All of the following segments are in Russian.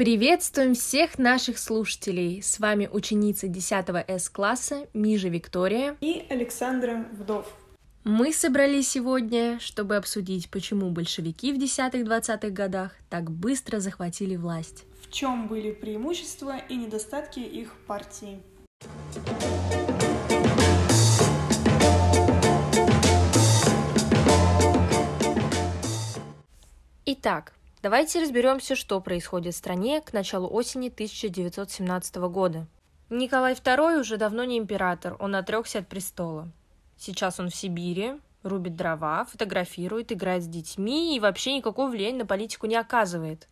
Приветствуем всех наших слушателей! С вами ученица 10 С-класса Мижа Виктория и Александра Вдов. Мы собрались сегодня, чтобы обсудить, почему большевики в 10-20-х годах так быстро захватили власть. В чем были преимущества и недостатки их партии. Итак, давайте разберемся, что происходит в стране к началу осени 1917 года. Николай II уже давно не император, он отрекся от престола. Сейчас он в Сибири, рубит дрова, фотографирует, играет с детьми и вообще никакого влияния на политику не оказывает.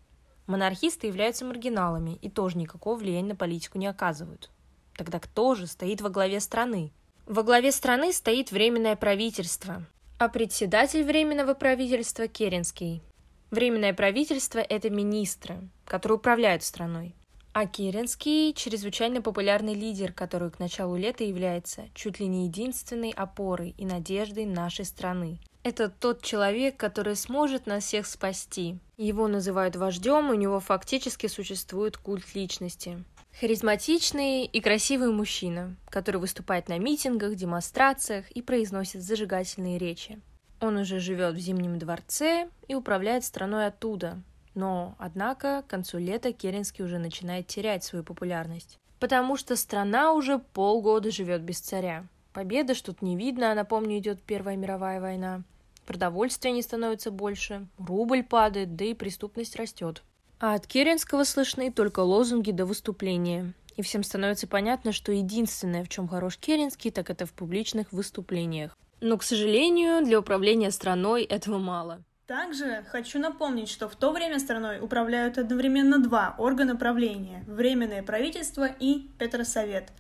Монархисты являются маргиналами и тоже никакого влияния на политику не оказывают. Тогда кто же стоит во главе страны? Во главе страны стоит Временное правительство, а председатель Временного правительства – Керенский. Временное правительство – это министры, которые управляют страной. А Керенский – чрезвычайно популярный лидер, который к началу лета является чуть ли не единственной опорой и надеждой нашей страны. Это тот человек, который сможет нас всех спасти. Его называют вождем, у него фактически существует культ личности. Харизматичный и красивый мужчина, который выступает на митингах, демонстрациях и произносит зажигательные речи. Он уже живет в Зимнем дворце и управляет страной оттуда, но, однако, к концу лета Керенский уже начинает терять свою популярность. Потому что страна уже полгода живет без царя. Победа тут не видно, а напомню, идет Первая мировая война. Продовольствия не становится больше, рубль падает, да и преступность растет. А от Керенского слышны только лозунги до выступления. И всем становится понятно, что единственное, в чем хорош Керенский, так это в публичных выступлениях. Но, к сожалению, для управления страной этого мало. Также хочу напомнить, что в то время страной управляют одновременно два органа правления – Временное правительство и Петросовет.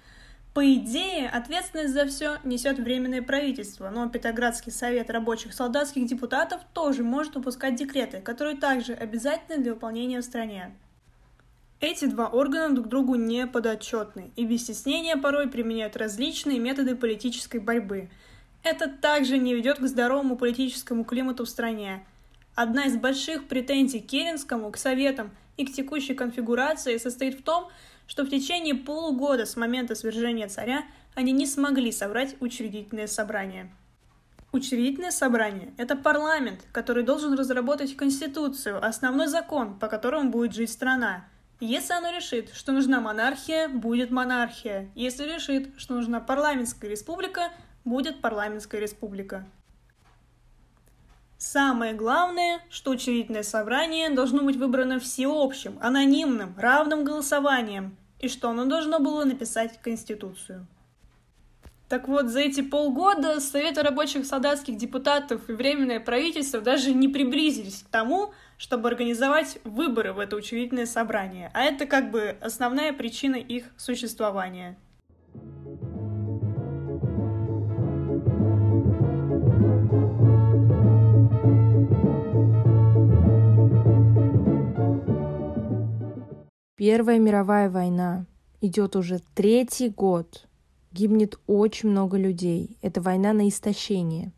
По идее, ответственность за все несет Временное правительство, но Петроградский совет рабочих солдатских депутатов тоже может выпускать декреты, которые также обязательны для выполнения в стране. Эти два органа друг другу не подотчетны и без стеснения порой применяют различные методы политической борьбы. Это также не ведет к здоровому политическому климату в стране – Одна из больших претензий Керенскому, к советам и к текущей конфигурации состоит в том, что в течение полугода с момента свержения царя они не смогли собрать учредительное собрание. Учредительное собрание – это парламент, который должен разработать Конституцию, основной закон, по которому будет жить страна. Если оно решит, что нужна монархия, будет монархия. Если решит, что нужна парламентская республика, будет парламентская республика. Самое главное, что учредительное собрание должно быть выбрано всеобщим, анонимным, равным голосованием, и что оно должно было написать Конституцию. Так вот, за эти полгода Советы рабочих солдатских депутатов и Временное правительство даже не приблизились к тому, чтобы организовать выборы в это учредительное собрание, а это как бы основная причина их существования – Первая мировая война идет уже третий год. Гибнет очень много людей. Это война на истощение.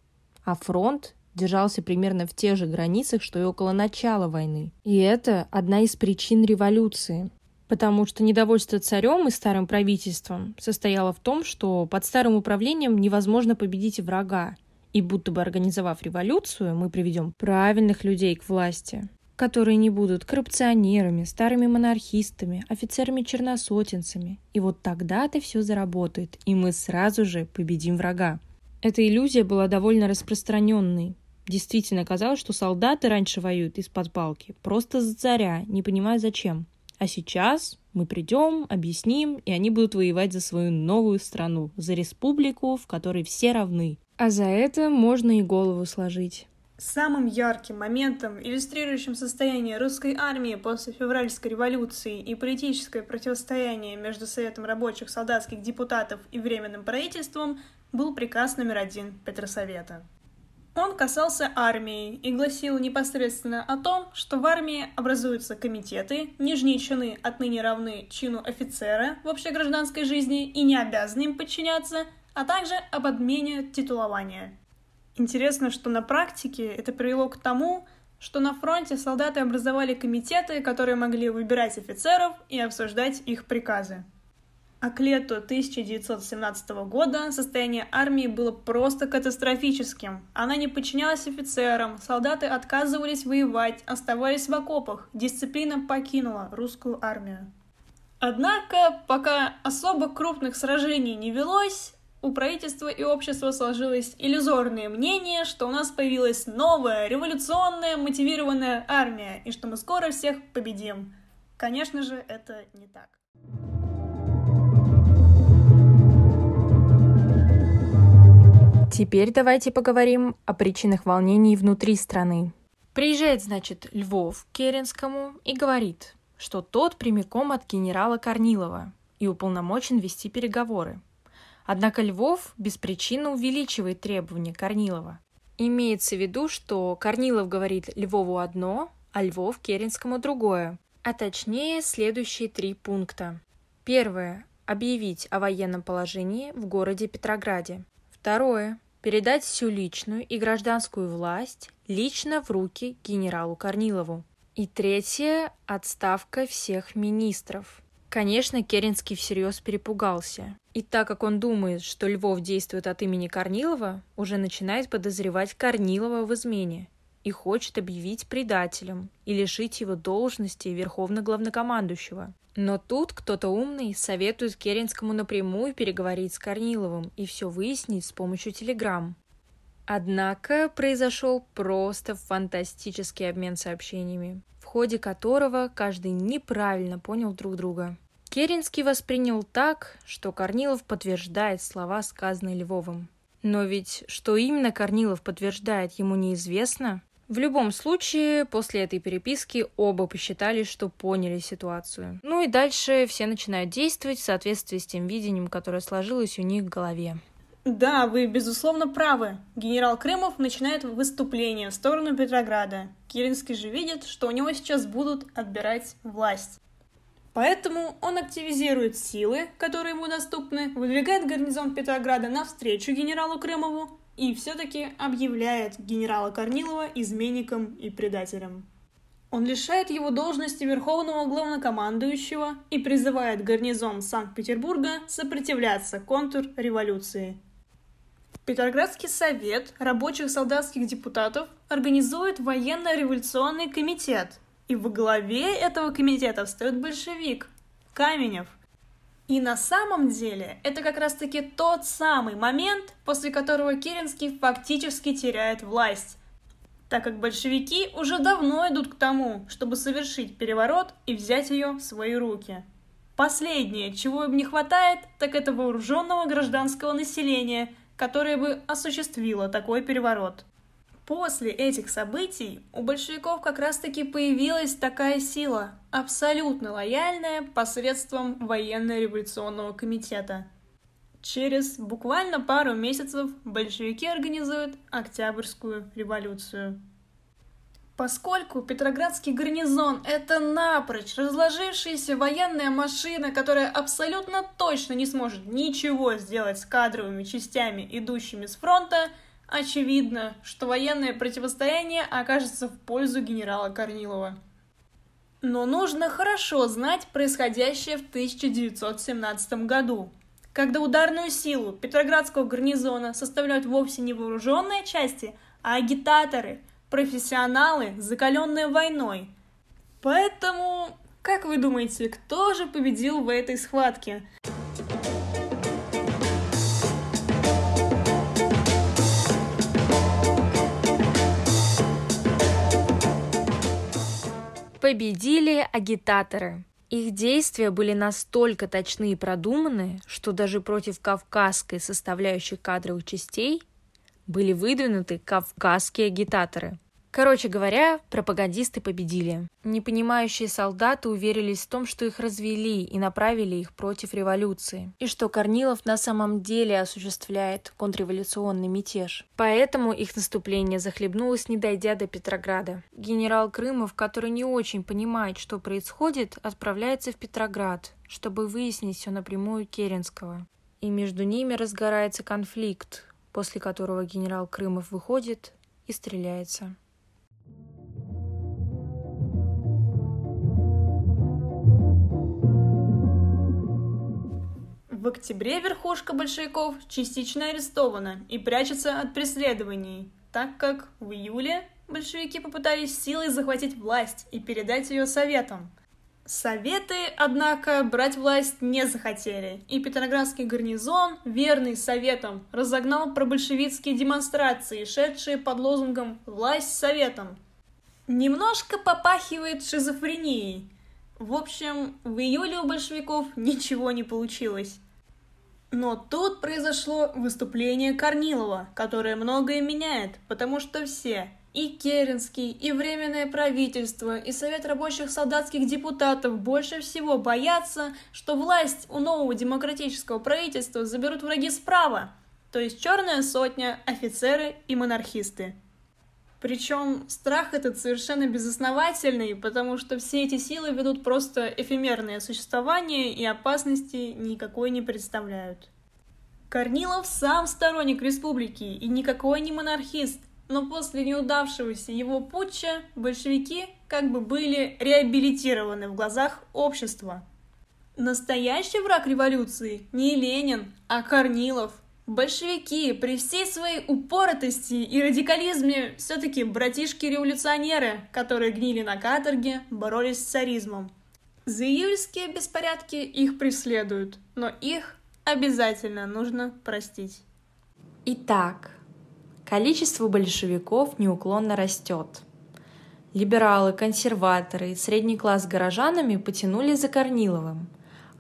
А фронт держался примерно в тех же границах, что и около начала войны. И это одна из причин революции. Потому что недовольство царем и старым правительством состояло в том, что под старым управлением невозможно победить врага. И будто бы организовав революцию, мы приведем правильных людей к власти которые не будут коррупционерами, старыми монархистами, офицерами-черносотенцами. И вот тогда-то все заработает, и мы сразу же победим врага. Эта иллюзия была довольно распространенной. Действительно казалось, что солдаты раньше воюют из-под палки, просто за царя, не понимая зачем. А сейчас мы придем, объясним, и они будут воевать за свою новую страну, за республику, в которой все равны. А за это можно и голову сложить. Самым ярким моментом, иллюстрирующим состояние русской армии после февральской революции и политическое противостояние между Советом рабочих солдатских депутатов и Временным правительством, был приказ номер один Петросовета. Он касался армии и гласил непосредственно о том, что в армии образуются комитеты, нижние чины отныне равны чину офицера в общегражданской жизни и не обязаны им подчиняться, а также об отмене титулования – Интересно, что на практике это привело к тому, что на фронте солдаты образовали комитеты, которые могли выбирать офицеров и обсуждать их приказы. А к лету 1917 года состояние армии было просто катастрофическим. Она не подчинялась офицерам, солдаты отказывались воевать, оставались в окопах, дисциплина покинула русскую армию. Однако, пока особо крупных сражений не велось, у правительства и общества сложилось иллюзорное мнение, что у нас появилась новая, революционная, мотивированная армия, и что мы скоро всех победим. Конечно же, это не так. Теперь давайте поговорим о причинах волнений внутри страны. Приезжает, значит, Львов к Керенскому и говорит, что тот прямиком от генерала Корнилова и уполномочен вести переговоры – Однако Львов без причины увеличивает требования Корнилова. Имеется в виду, что Корнилов говорит Львову одно, а Львов Керенскому другое. А точнее, следующие три пункта. Первое. Объявить о военном положении в городе Петрограде. Второе. Передать всю личную и гражданскую власть лично в руки генералу Корнилову. И третье – отставка всех министров. Конечно, Керенский всерьез перепугался. И так как он думает, что Львов действует от имени Корнилова, уже начинает подозревать Корнилова в измене и хочет объявить предателем и лишить его должности верховно-главнокомандующего. Но тут кто-то умный советует Керенскому напрямую переговорить с Корниловым и все выяснить с помощью телеграмм. Однако произошел просто фантастический обмен сообщениями ходе которого каждый неправильно понял друг друга. Керенский воспринял так, что Корнилов подтверждает слова, сказанные Львовым. Но ведь что именно Корнилов подтверждает, ему неизвестно. В любом случае, после этой переписки оба посчитали, что поняли ситуацию. Ну и дальше все начинают действовать в соответствии с тем видением, которое сложилось у них в голове. Да, вы безусловно правы. Генерал Крымов начинает выступление в сторону Петрограда. Керенский же видит, что у него сейчас будут отбирать власть. Поэтому он активизирует силы, которые ему доступны, выдвигает гарнизон Петрограда навстречу генералу Крымову и все-таки объявляет генерала Корнилова изменником и предателем. Он лишает его должности верховного главнокомандующего и призывает гарнизон Санкт-Петербурга сопротивляться контрреволюции. Петроградский совет рабочих солдатских депутатов организует военно-революционный комитет, и во главе этого комитета встает большевик Каменев. И на самом деле это как раз-таки тот самый момент, после которого Керенский фактически теряет власть, так как большевики уже давно идут к тому, чтобы совершить переворот и взять ее в свои руки. Последнее, чего им не хватает, так это вооруженного гражданского населения – которое бы осуществило такой переворот. После этих событий у большевиков как раз-таки появилась такая сила, абсолютно лояльная посредством военно-революционного комитета. Через буквально пару месяцев большевики организуют Октябрьскую революцию. Поскольку Петроградский гарнизон – это напрочь разложившаяся военная машина, которая абсолютно точно не сможет ничего сделать с кадровыми частями, идущими с фронта, очевидно, что военное противостояние окажется в пользу генерала Корнилова. Но нужно хорошо знать происходящее в 1917 году, когда ударную силу Петроградского гарнизона составляют вовсе не вооруженные части, а агитаторы – профессионалы, закаленные войной. Поэтому, как вы думаете, кто же победил в этой схватке? Победили агитаторы. Их действия были настолько точны и продуманы, что даже против кавказской составляющей кадровых частей были выдвинуты кавказские агитаторы. Короче говоря, пропагандисты победили. Непонимающие солдаты уверились в том, что их развели и направили их против революции, и что Корнилов на самом деле осуществляет контрреволюционный мятеж. Поэтому их наступление захлебнулось, не дойдя до Петрограда. Генерал Крымов, который не очень понимает, что происходит, отправляется в Петроград, чтобы выяснить все напрямую Керенского. И между ними разгорается конфликт, после которого генерал Крымов выходит и стреляется. В октябре верхушка большевиков частично арестована и прячется от преследований, так как в июле большевики попытались силой захватить власть и передать ее советам, Советы, однако, брать власть не захотели, и Петроградский гарнизон, верный советам, разогнал пробольшевистские демонстрации, шедшие под лозунгом «Власть советам». Немножко попахивает шизофренией. В общем, в июле у большевиков ничего не получилось. Но тут произошло выступление Корнилова, которое многое меняет, потому что все, и Керенский, и Временное правительство, и Совет рабочих солдатских депутатов больше всего боятся, что власть у нового демократического правительства заберут враги справа, то есть черная сотня, офицеры и монархисты. Причем страх этот совершенно безосновательный, потому что все эти силы ведут просто эфемерное существование и опасности никакой не представляют. Корнилов сам сторонник республики и никакой не монархист, но после неудавшегося его путча большевики как бы были реабилитированы в глазах общества. Настоящий враг революции не Ленин, а Корнилов. Большевики при всей своей упоротости и радикализме все-таки братишки-революционеры, которые гнили на каторге, боролись с царизмом. За июльские беспорядки их преследуют, но их обязательно нужно простить. Итак, Количество большевиков неуклонно растет. Либералы, консерваторы и средний класс горожанами потянули за Корниловым,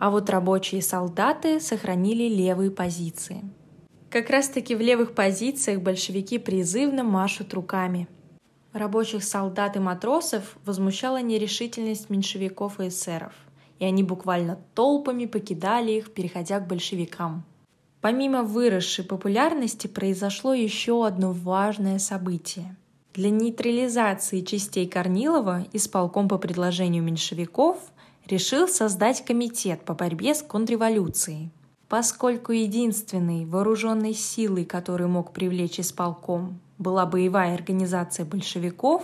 а вот рабочие солдаты сохранили левые позиции. Как раз-таки в левых позициях большевики призывно машут руками. Рабочих солдат и матросов возмущала нерешительность меньшевиков и эсеров, и они буквально толпами покидали их, переходя к большевикам – Помимо выросшей популярности произошло еще одно важное событие. Для нейтрализации частей Корнилова исполком по предложению меньшевиков решил создать комитет по борьбе с контрреволюцией. Поскольку единственной вооруженной силой, которую мог привлечь исполком, была боевая организация большевиков,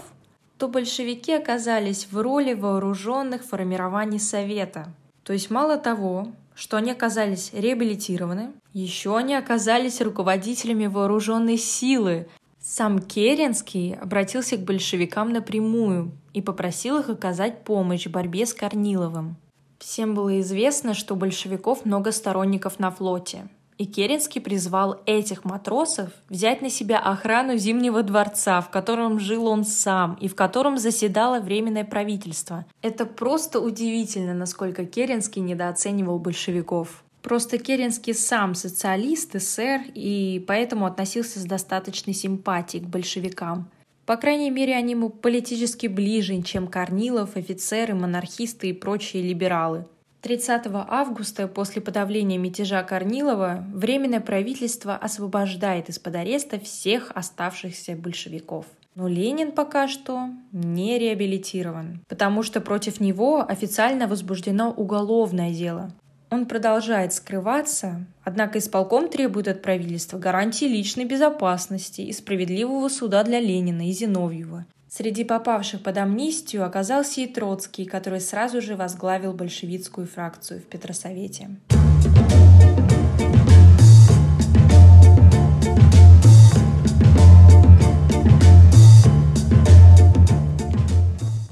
то большевики оказались в роли вооруженных формирований Совета. То есть мало того, что они оказались реабилитированы, еще они оказались руководителями вооруженной силы. Сам Керенский обратился к большевикам напрямую и попросил их оказать помощь в борьбе с Корниловым. Всем было известно, что у большевиков много сторонников на флоте, и Керенский призвал этих матросов взять на себя охрану Зимнего дворца, в котором жил он сам и в котором заседало Временное правительство. Это просто удивительно, насколько Керенский недооценивал большевиков. Просто Керенский сам социалист, эсер, и поэтому относился с достаточной симпатией к большевикам. По крайней мере, они ему политически ближе, чем Корнилов, офицеры, монархисты и прочие либералы – 30 августа после подавления мятежа Корнилова Временное правительство освобождает из-под ареста всех оставшихся большевиков. Но Ленин пока что не реабилитирован, потому что против него официально возбуждено уголовное дело. Он продолжает скрываться, однако исполком требует от правительства гарантии личной безопасности и справедливого суда для Ленина и Зиновьева, Среди попавших под амнистию оказался и Троцкий, который сразу же возглавил большевистскую фракцию в Петросовете.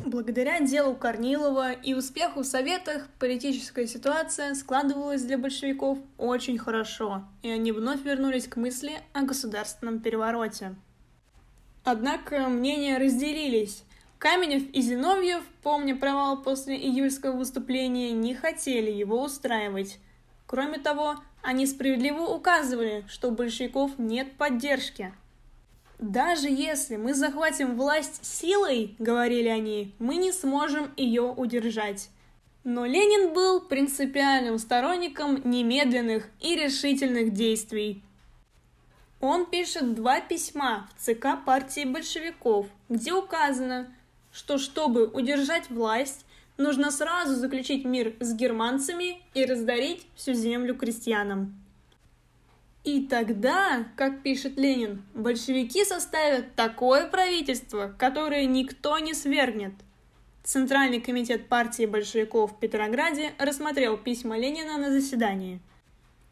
Благодаря делу Корнилова и успеху в Советах политическая ситуация складывалась для большевиков очень хорошо, и они вновь вернулись к мысли о государственном перевороте. Однако мнения разделились. Каменев и Зиновьев, помня провал после июльского выступления, не хотели его устраивать. Кроме того, они справедливо указывали, что у большевиков нет поддержки. «Даже если мы захватим власть силой, — говорили они, — мы не сможем ее удержать». Но Ленин был принципиальным сторонником немедленных и решительных действий. Он пишет два письма в ЦК партии большевиков, где указано, что чтобы удержать власть, нужно сразу заключить мир с германцами и раздарить всю землю крестьянам. И тогда, как пишет Ленин, большевики составят такое правительство, которое никто не свергнет. Центральный комитет партии большевиков в Петрограде рассмотрел письма Ленина на заседании –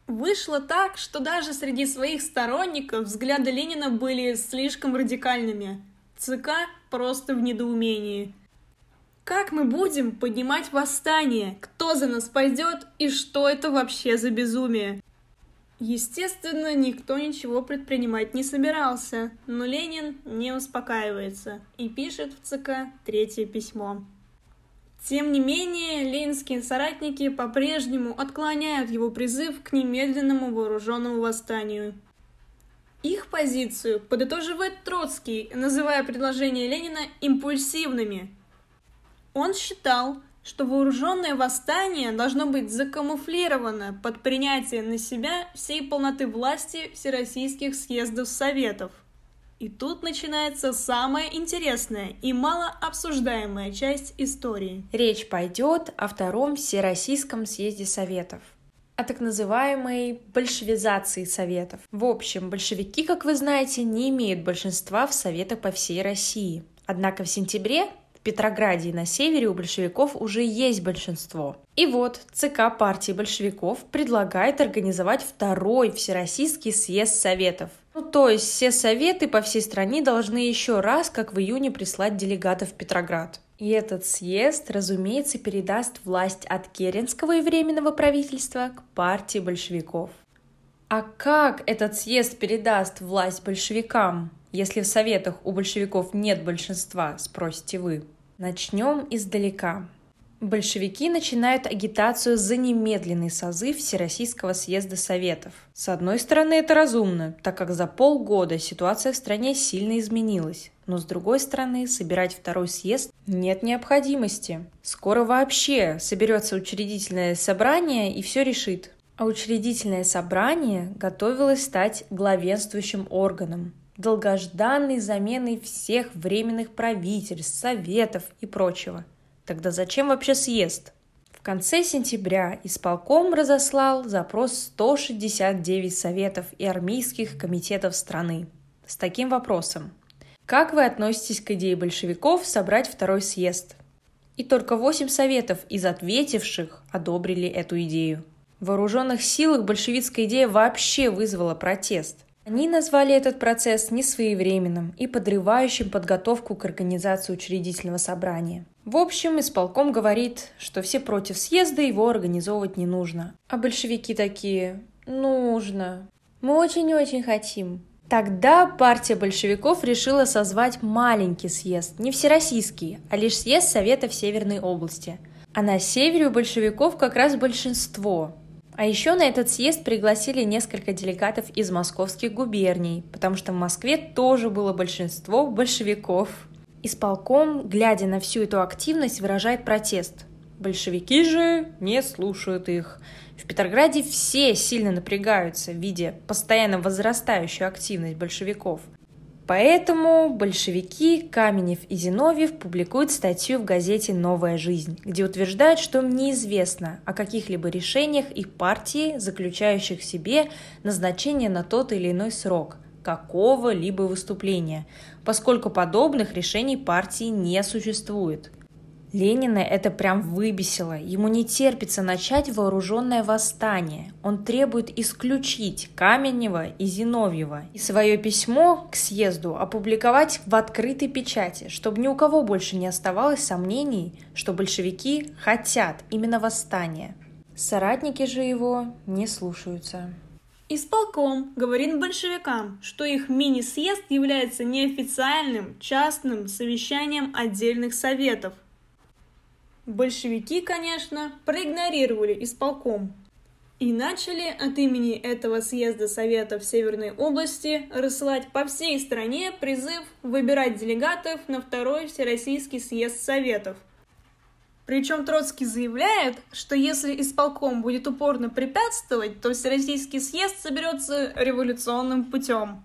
Вышло так, что даже среди своих сторонников взгляды Ленина были слишком радикальными. ЦК просто в недоумении. Как мы будем поднимать восстание? Кто за нас пойдет? И что это вообще за безумие? Естественно, никто ничего предпринимать не собирался, но Ленин не успокаивается и пишет в ЦК третье письмо. Тем не менее, ленинские соратники по-прежнему отклоняют его призыв к немедленному вооруженному восстанию. Их позицию подытоживает Троцкий, называя предложения Ленина импульсивными. Он считал, что вооруженное восстание должно быть закамуфлировано под принятие на себя всей полноты власти всероссийских съездов Советов. И тут начинается самая интересная и мало обсуждаемая часть истории. Речь пойдет о Втором Всероссийском съезде Советов о так называемой большевизации Советов. В общем, большевики, как вы знаете, не имеют большинства в Советах по всей России. Однако в сентябре в Петрограде и на севере у большевиков уже есть большинство. И вот ЦК партии большевиков предлагает организовать второй Всероссийский съезд Советов – ну, то есть все советы по всей стране должны еще раз, как в июне, прислать делегатов в Петроград. И этот съезд, разумеется, передаст власть от Керенского и Временного правительства к партии большевиков. А как этот съезд передаст власть большевикам, если в советах у большевиков нет большинства, спросите вы? Начнем издалека. Большевики начинают агитацию за немедленный созыв Всероссийского съезда Советов. С одной стороны, это разумно, так как за полгода ситуация в стране сильно изменилась. Но с другой стороны, собирать второй съезд нет необходимости. Скоро вообще соберется учредительное собрание и все решит. А учредительное собрание готовилось стать главенствующим органом, долгожданной заменой всех временных правительств, советов и прочего – Тогда зачем вообще съезд? В конце сентября исполком разослал запрос 169 советов и армейских комитетов страны с таким вопросом. Как вы относитесь к идее большевиков собрать второй съезд? И только 8 советов из ответивших одобрили эту идею. В вооруженных силах большевистская идея вообще вызвала протест. Они назвали этот процесс несвоевременным и подрывающим подготовку к организации учредительного собрания – в общем, исполком говорит, что все против съезда, его организовывать не нужно. А большевики такие, нужно. Мы очень-очень хотим. Тогда партия большевиков решила созвать маленький съезд, не всероссийский, а лишь съезд Советов Северной области. А на севере у большевиков как раз большинство. А еще на этот съезд пригласили несколько делегатов из московских губерний, потому что в Москве тоже было большинство большевиков. Исполком, глядя на всю эту активность, выражает протест. Большевики же не слушают их. В Петрограде все сильно напрягаются, видя постоянно возрастающую активность большевиков. Поэтому большевики Каменев и Зиновьев публикуют статью в газете «Новая жизнь», где утверждают, что им неизвестно о каких-либо решениях их партии, заключающих в себе назначение на тот или иной срок, какого-либо выступления, поскольку подобных решений партии не существует. Ленина это прям выбесило. Ему не терпится начать вооруженное восстание. Он требует исключить Каменева и Зиновьева и свое письмо к съезду опубликовать в открытой печати, чтобы ни у кого больше не оставалось сомнений, что большевики хотят именно восстания. Соратники же его не слушаются. Исполком говорит большевикам, что их мини-съезд является неофициальным частным совещанием отдельных советов. Большевики, конечно, проигнорировали исполком и начали от имени этого съезда Советов Северной области рассылать по всей стране призыв выбирать делегатов на второй Всероссийский съезд Советов – причем Троцкий заявляет, что если исполком будет упорно препятствовать, то Всероссийский съезд соберется революционным путем.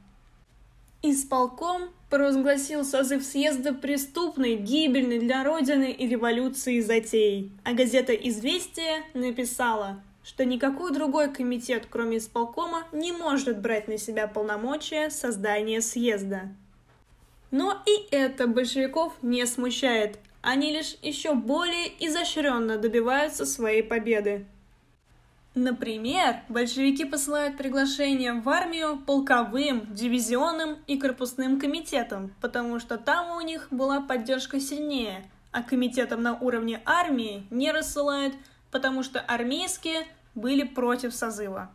Исполком провозгласил созыв съезда преступной, гибельной для Родины и революции затеей, а газета «Известия» написала, что никакой другой комитет, кроме исполкома, не может брать на себя полномочия создания съезда. Но и это большевиков не смущает, они лишь еще более изощренно добиваются своей победы. Например, большевики посылают приглашение в армию полковым, дивизионным и корпусным комитетам, потому что там у них была поддержка сильнее, а комитетам на уровне армии не рассылают, потому что армейские были против созыва.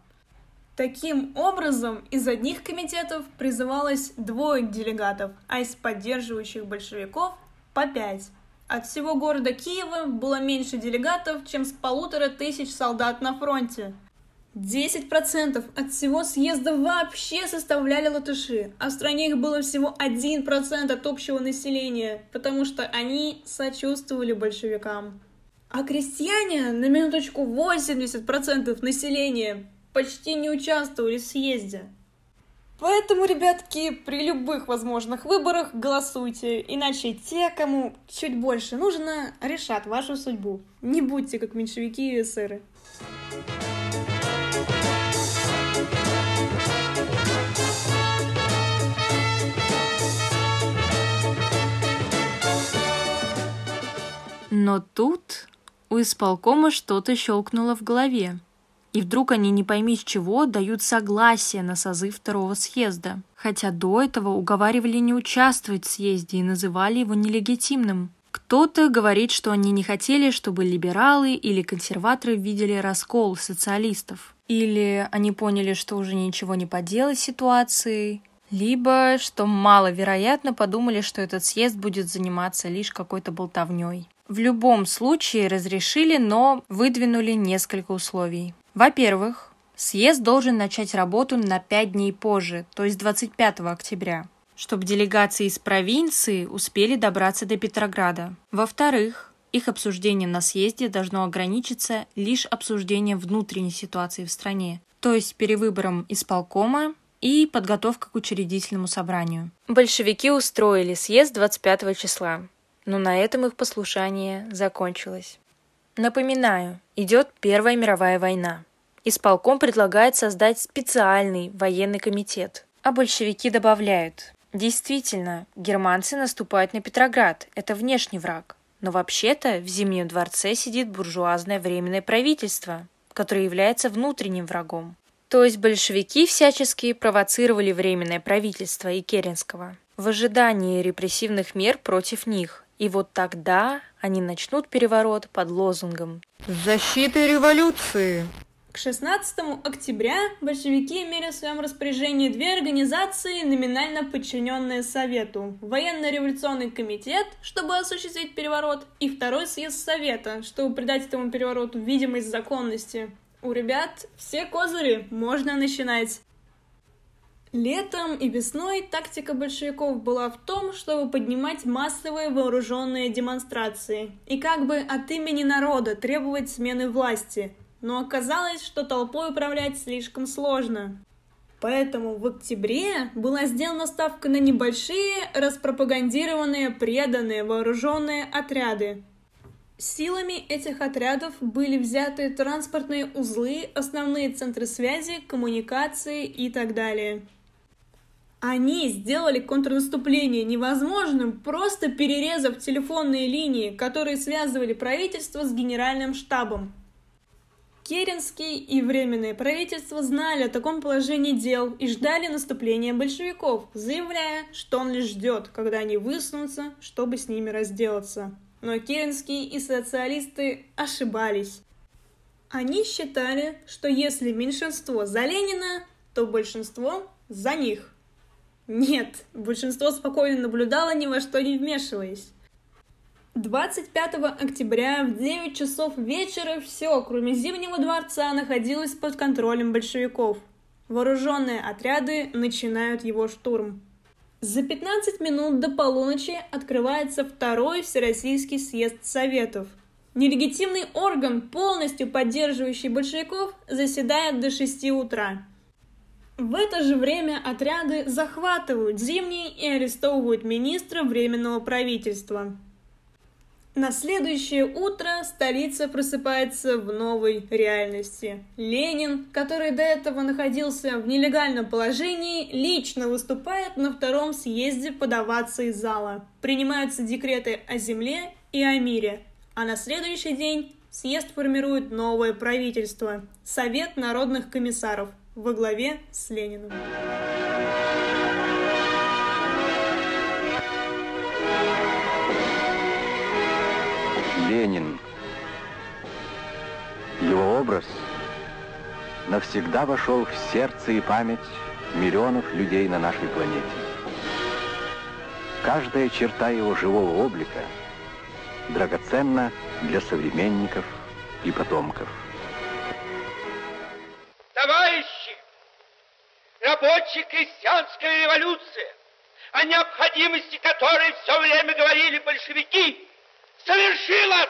Таким образом, из одних комитетов призывалось двое делегатов, а из поддерживающих большевиков по пять. От всего города Киева было меньше делегатов, чем с полутора тысяч солдат на фронте. 10% от всего съезда вообще составляли латыши, а в стране их было всего 1% от общего населения, потому что они сочувствовали большевикам. А крестьяне, на минуточку 80% населения, почти не участвовали в съезде. Поэтому, ребятки, при любых возможных выборах голосуйте, иначе те, кому чуть больше нужно, решат вашу судьбу. Не будьте как меньшевики и эсеры. Но тут у исполкома что-то щелкнуло в голове. И вдруг они не пойми с чего дают согласие на созыв второго съезда. Хотя до этого уговаривали не участвовать в съезде и называли его нелегитимным. Кто-то говорит, что они не хотели, чтобы либералы или консерваторы видели раскол социалистов. Или они поняли, что уже ничего не поделать с ситуацией. Либо, что маловероятно, подумали, что этот съезд будет заниматься лишь какой-то болтовней. В любом случае разрешили, но выдвинули несколько условий. Во-первых, съезд должен начать работу на 5 дней позже, то есть 25 октября, чтобы делегации из провинции успели добраться до Петрограда. Во-вторых, их обсуждение на съезде должно ограничиться лишь обсуждением внутренней ситуации в стране, то есть перевыбором исполкома и подготовка к учредительному собранию. Большевики устроили съезд 25 числа но на этом их послушание закончилось. Напоминаю, идет Первая мировая война. Исполком предлагает создать специальный военный комитет. А большевики добавляют, действительно, германцы наступают на Петроград, это внешний враг. Но вообще-то в Зимнем дворце сидит буржуазное временное правительство, которое является внутренним врагом. То есть большевики всячески провоцировали временное правительство и Керенского в ожидании репрессивных мер против них, и вот тогда они начнут переворот под лозунгом «Защиты революции!». К 16 октября большевики имели в своем распоряжении две организации, номинально подчиненные Совету. Военно-революционный комитет, чтобы осуществить переворот, и второй съезд Совета, чтобы придать этому перевороту видимость законности. У ребят все козыри, можно начинать. Летом и весной тактика большевиков была в том, чтобы поднимать массовые вооруженные демонстрации и как бы от имени народа требовать смены власти. Но оказалось, что толпой управлять слишком сложно. Поэтому в октябре была сделана ставка на небольшие, распропагандированные, преданные вооруженные отряды. Силами этих отрядов были взяты транспортные узлы, основные центры связи, коммуникации и так далее. Они сделали контрнаступление невозможным, просто перерезав телефонные линии, которые связывали правительство с генеральным штабом. Керенский и Временное правительство знали о таком положении дел и ждали наступления большевиков, заявляя, что он лишь ждет, когда они высунутся, чтобы с ними разделаться. Но Керенский и социалисты ошибались. Они считали, что если меньшинство за Ленина, то большинство за них. Нет, большинство спокойно наблюдало, ни во что не вмешиваясь. 25 октября в 9 часов вечера все, кроме Зимнего дворца, находилось под контролем большевиков. Вооруженные отряды начинают его штурм. За 15 минут до полуночи открывается второй Всероссийский съезд Советов. Нелегитимный орган, полностью поддерживающий большевиков, заседает до 6 утра. В это же время отряды захватывают Зимний и арестовывают министра Временного правительства. На следующее утро столица просыпается в новой реальности. Ленин, который до этого находился в нелегальном положении, лично выступает на втором съезде подаваться из зала. Принимаются декреты о земле и о мире. А на следующий день Съезд формирует новое правительство – Совет народных комиссаров во главе с Лениным. Ленин. Его образ навсегда вошел в сердце и память миллионов людей на нашей планете. Каждая черта его живого облика драгоценна для современников и потомков. Рабочая крестьянская революция, о необходимости которой все время говорили большевики, совершилась!